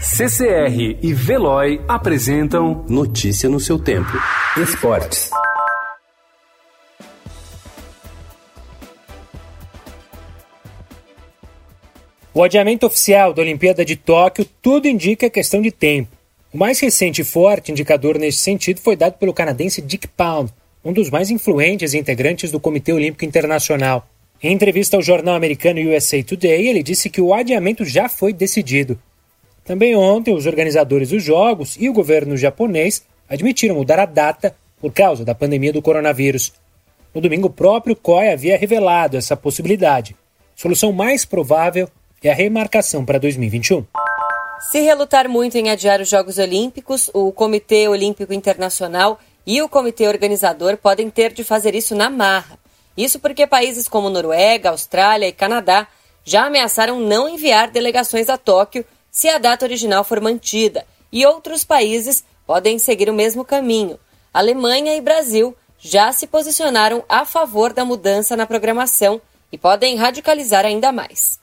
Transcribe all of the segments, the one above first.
CCR e Veloy apresentam Notícia no seu tempo. Esportes. O adiamento oficial da Olimpíada de Tóquio tudo indica questão de tempo. O mais recente e forte indicador nesse sentido foi dado pelo canadense Dick Pound, um dos mais influentes integrantes do Comitê Olímpico Internacional. Em entrevista ao jornal americano USA Today, ele disse que o adiamento já foi decidido. Também ontem, os organizadores dos Jogos e o governo japonês admitiram mudar a data por causa da pandemia do coronavírus. No domingo, o próprio COI havia revelado essa possibilidade. Solução mais provável é a remarcação para 2021. Se relutar muito em adiar os Jogos Olímpicos, o Comitê Olímpico Internacional e o comitê organizador podem ter de fazer isso na marra. Isso porque países como Noruega, Austrália e Canadá já ameaçaram não enviar delegações a Tóquio se a data original for mantida, e outros países podem seguir o mesmo caminho. Alemanha e Brasil já se posicionaram a favor da mudança na programação e podem radicalizar ainda mais.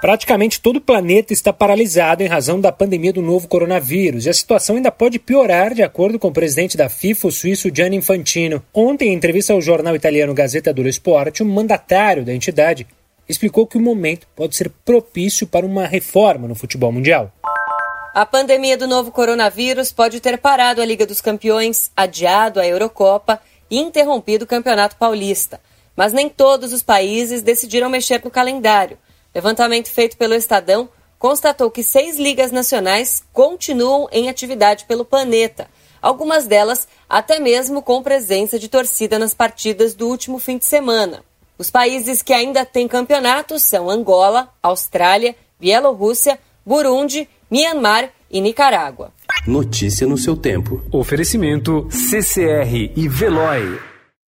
Praticamente todo o planeta está paralisado em razão da pandemia do novo coronavírus e a situação ainda pode piorar, de acordo com o presidente da FIFA, o suíço Gianni Infantino. Ontem, em entrevista ao jornal italiano Gazeta dello Sport, o mandatário da entidade explicou que o momento pode ser propício para uma reforma no futebol mundial. A pandemia do novo coronavírus pode ter parado a Liga dos Campeões, adiado a Eurocopa e interrompido o Campeonato Paulista. Mas nem todos os países decidiram mexer no calendário. Levantamento feito pelo Estadão constatou que seis ligas nacionais continuam em atividade pelo planeta, algumas delas até mesmo com presença de torcida nas partidas do último fim de semana. Os países que ainda têm campeonatos são Angola, Austrália, Bielorrússia, Burundi, Myanmar e Nicarágua. Notícia no seu tempo. Oferecimento CCR e Veloy.